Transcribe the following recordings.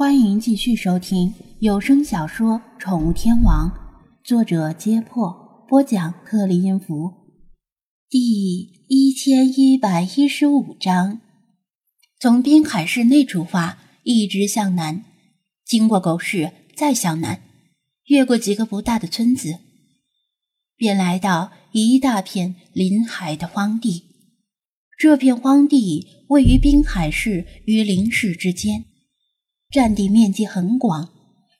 欢迎继续收听有声小说《宠物天王》，作者：揭破，播讲：克里音符，第一千一百一十五章。从滨海市内出发，一直向南，经过狗市，再向南，越过几个不大的村子，便来到一大片临海的荒地。这片荒地位于滨海市与林市之间。占地面积很广，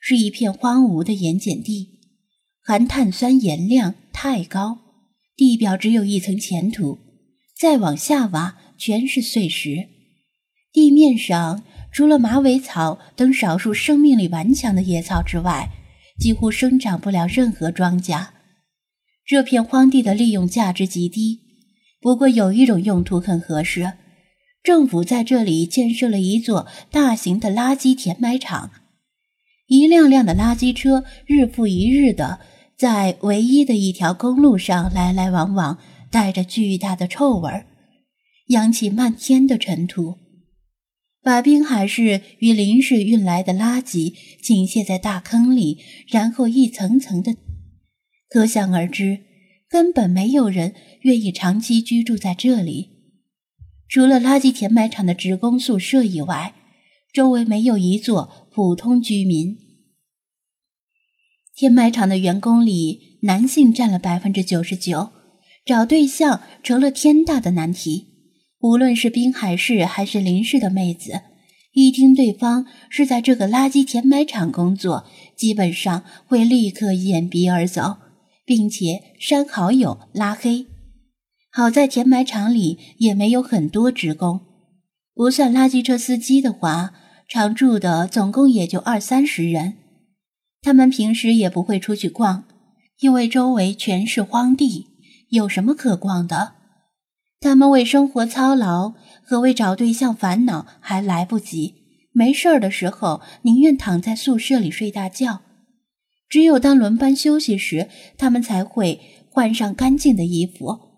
是一片荒芜的盐碱地，含碳酸盐量太高，地表只有一层浅土，再往下挖全是碎石。地面上除了马尾草等少数生命力顽强的野草之外，几乎生长不了任何庄稼。这片荒地的利用价值极低，不过有一种用途很合适。政府在这里建设了一座大型的垃圾填埋场，一辆辆的垃圾车日复一日的在唯一的一条公路上来来往往，带着巨大的臭味儿，扬起漫天的尘土，把滨海市与林市运来的垃圾倾泻在大坑里，然后一层层的，可想而知，根本没有人愿意长期居住在这里。除了垃圾填埋场的职工宿舍以外，周围没有一座普通居民。填埋场的员工里，男性占了百分之九十九，找对象成了天大的难题。无论是滨海市还是林市的妹子，一听对方是在这个垃圾填埋场工作，基本上会立刻掩鼻而走，并且删好友、拉黑。好在填埋场里也没有很多职工，不算垃圾车司机的话，常住的总共也就二三十人。他们平时也不会出去逛，因为周围全是荒地，有什么可逛的？他们为生活操劳和为找对象烦恼还来不及，没事儿的时候宁愿躺在宿舍里睡大觉。只有当轮班休息时，他们才会换上干净的衣服。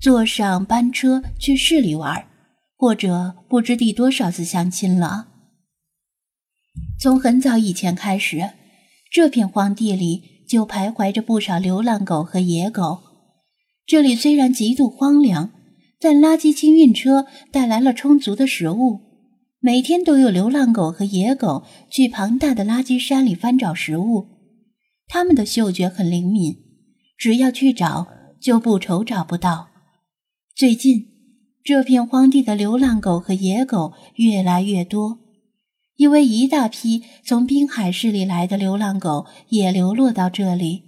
坐上班车去市里玩，或者不知第多少次相亲了。从很早以前开始，这片荒地里就徘徊着不少流浪狗和野狗。这里虽然极度荒凉，但垃圾清运车带来了充足的食物，每天都有流浪狗和野狗去庞大的垃圾山里翻找食物。它们的嗅觉很灵敏，只要去找，就不愁找不到。最近，这片荒地的流浪狗和野狗越来越多，因为一大批从滨海市里来的流浪狗也流落到这里。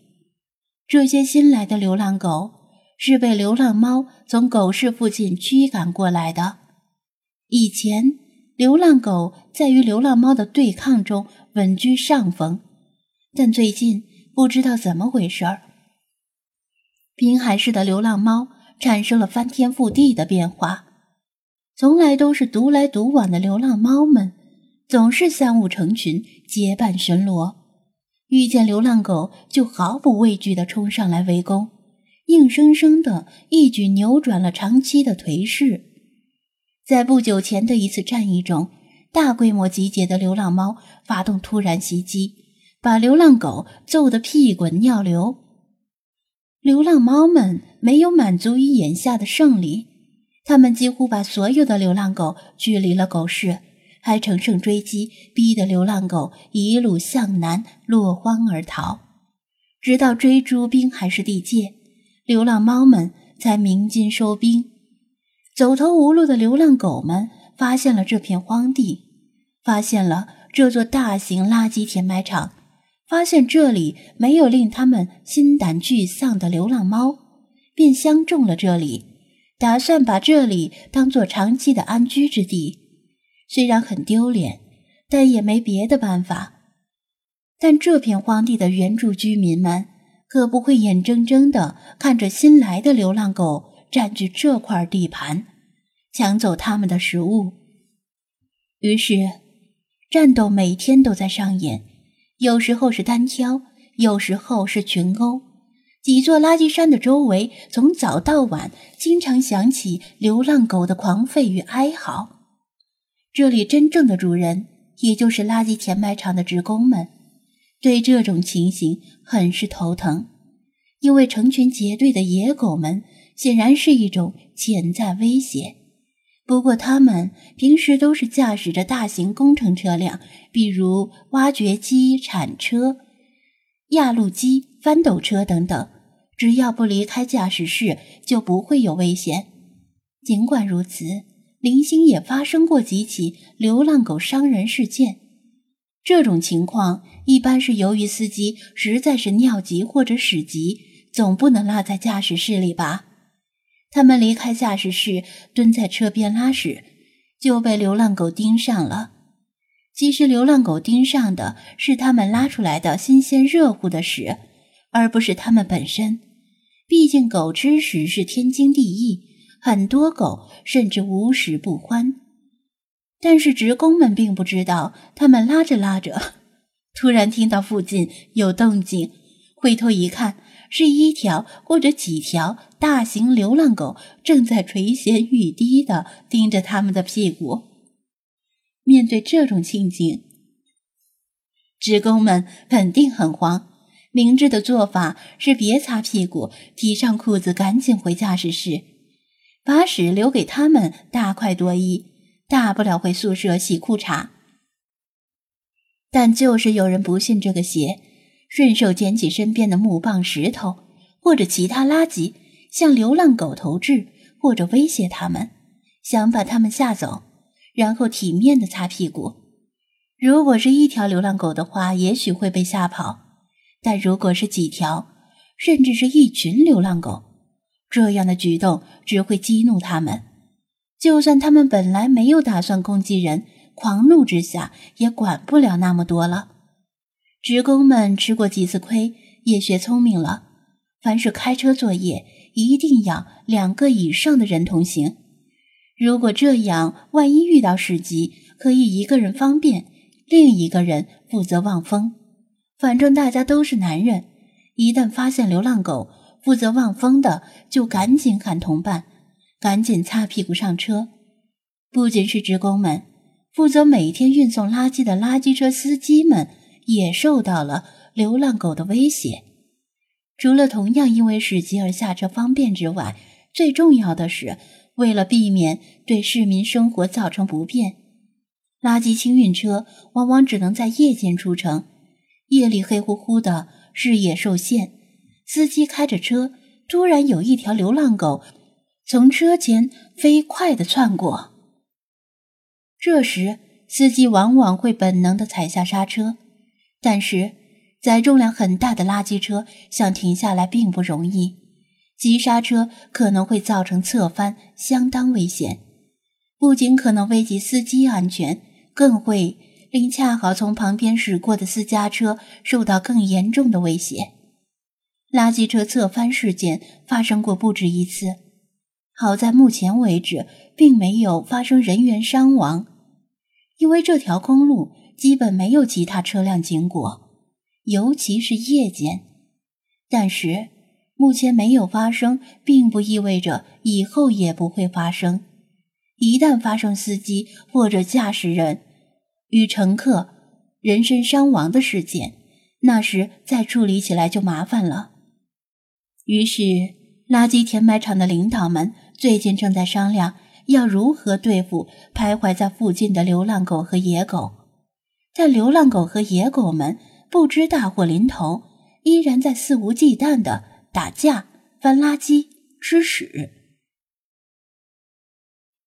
这些新来的流浪狗是被流浪猫从狗市附近驱赶过来的。以前，流浪狗在与流浪猫的对抗中稳居上风，但最近不知道怎么回事儿，滨海市的流浪猫。产生了翻天覆地的变化。从来都是独来独往的流浪猫们，总是三五成群结伴巡逻，遇见流浪狗就毫不畏惧地冲上来围攻，硬生生的一举扭转了长期的颓势。在不久前的一次战役中，大规模集结的流浪猫发动突然袭击，把流浪狗揍得屁滚尿流。流浪猫们没有满足于眼下的胜利，他们几乎把所有的流浪狗驱离了狗市，还乘胜追击，逼得流浪狗一路向南落荒而逃，直到追逐滨海市地界，流浪猫们才鸣金收兵。走投无路的流浪狗们发现了这片荒地，发现了这座大型垃圾填埋场。发现这里没有令他们心胆俱丧的流浪猫，便相中了这里，打算把这里当做长期的安居之地。虽然很丢脸，但也没别的办法。但这片荒地的原住居民们可不会眼睁睁地看着新来的流浪狗占据这块地盘，抢走他们的食物。于是，战斗每天都在上演。有时候是单挑，有时候是群殴。几座垃圾山的周围，从早到晚，经常响起流浪狗的狂吠与哀嚎。这里真正的主人也就是垃圾填埋场的职工们，对这种情形很是头疼，因为成群结队的野狗们显然是一种潜在威胁。不过，他们平时都是驾驶着大型工程车辆，比如挖掘机、铲车、压路机、翻斗车等等，只要不离开驾驶室，就不会有危险。尽管如此，零星也发生过几起流浪狗伤人事件。这种情况一般是由于司机实在是尿急或者屎急，总不能落在驾驶室里吧？他们离开驾驶室，蹲在车边拉屎，就被流浪狗盯上了。其实，流浪狗盯上的是他们拉出来的新鲜热乎的屎，而不是他们本身。毕竟，狗吃屎是天经地义，很多狗甚至无屎不欢。但是，职工们并不知道，他们拉着拉着，突然听到附近有动静，回头一看。是一条或者几条大型流浪狗正在垂涎欲滴地盯着他们的屁股。面对这种情景，职工们肯定很慌。明智的做法是别擦屁股，提上裤子，赶紧回驾驶室，把屎留给他们大快朵颐。大不了回宿舍洗裤衩。但就是有人不信这个邪。顺手捡起身边的木棒、石头或者其他垃圾，向流浪狗投掷，或者威胁他们，想把他们吓走，然后体面的擦屁股。如果是一条流浪狗的话，也许会被吓跑；但如果是几条，甚至是一群流浪狗，这样的举动只会激怒他们。就算他们本来没有打算攻击人，狂怒之下也管不了那么多了。职工们吃过几次亏，也学聪明了。凡是开车作业，一定要两个以上的人同行。如果这样，万一遇到事急，可以一个人方便，另一个人负责望风。反正大家都是男人，一旦发现流浪狗，负责望风的就赶紧喊同伴，赶紧擦屁股上车。不仅是职工们，负责每天运送垃圾的垃圾车司机们。也受到了流浪狗的威胁。除了同样因为屎急而下车方便之外，最重要的是为了避免对市民生活造成不便，垃圾清运车往往只能在夜间出城。夜里黑乎乎的，视野受限，司机开着车，突然有一条流浪狗从车前飞快地窜过，这时司机往往会本能地踩下刹车。但是，载重量很大的垃圾车想停下来并不容易，急刹车可能会造成侧翻，相当危险。不仅可能危及司机安全，更会令恰好从旁边驶过的私家车受到更严重的威胁。垃圾车侧翻事件发生过不止一次，好在目前为止并没有发生人员伤亡，因为这条公路。基本没有其他车辆经过，尤其是夜间。但是目前没有发生，并不意味着以后也不会发生。一旦发生司机或者驾驶人与乘客人身伤亡的事件，那时再处理起来就麻烦了。于是，垃圾填埋场的领导们最近正在商量要如何对付徘徊在附近的流浪狗和野狗。在流浪狗和野狗们不知大祸临头，依然在肆无忌惮的打架、翻垃圾、吃屎。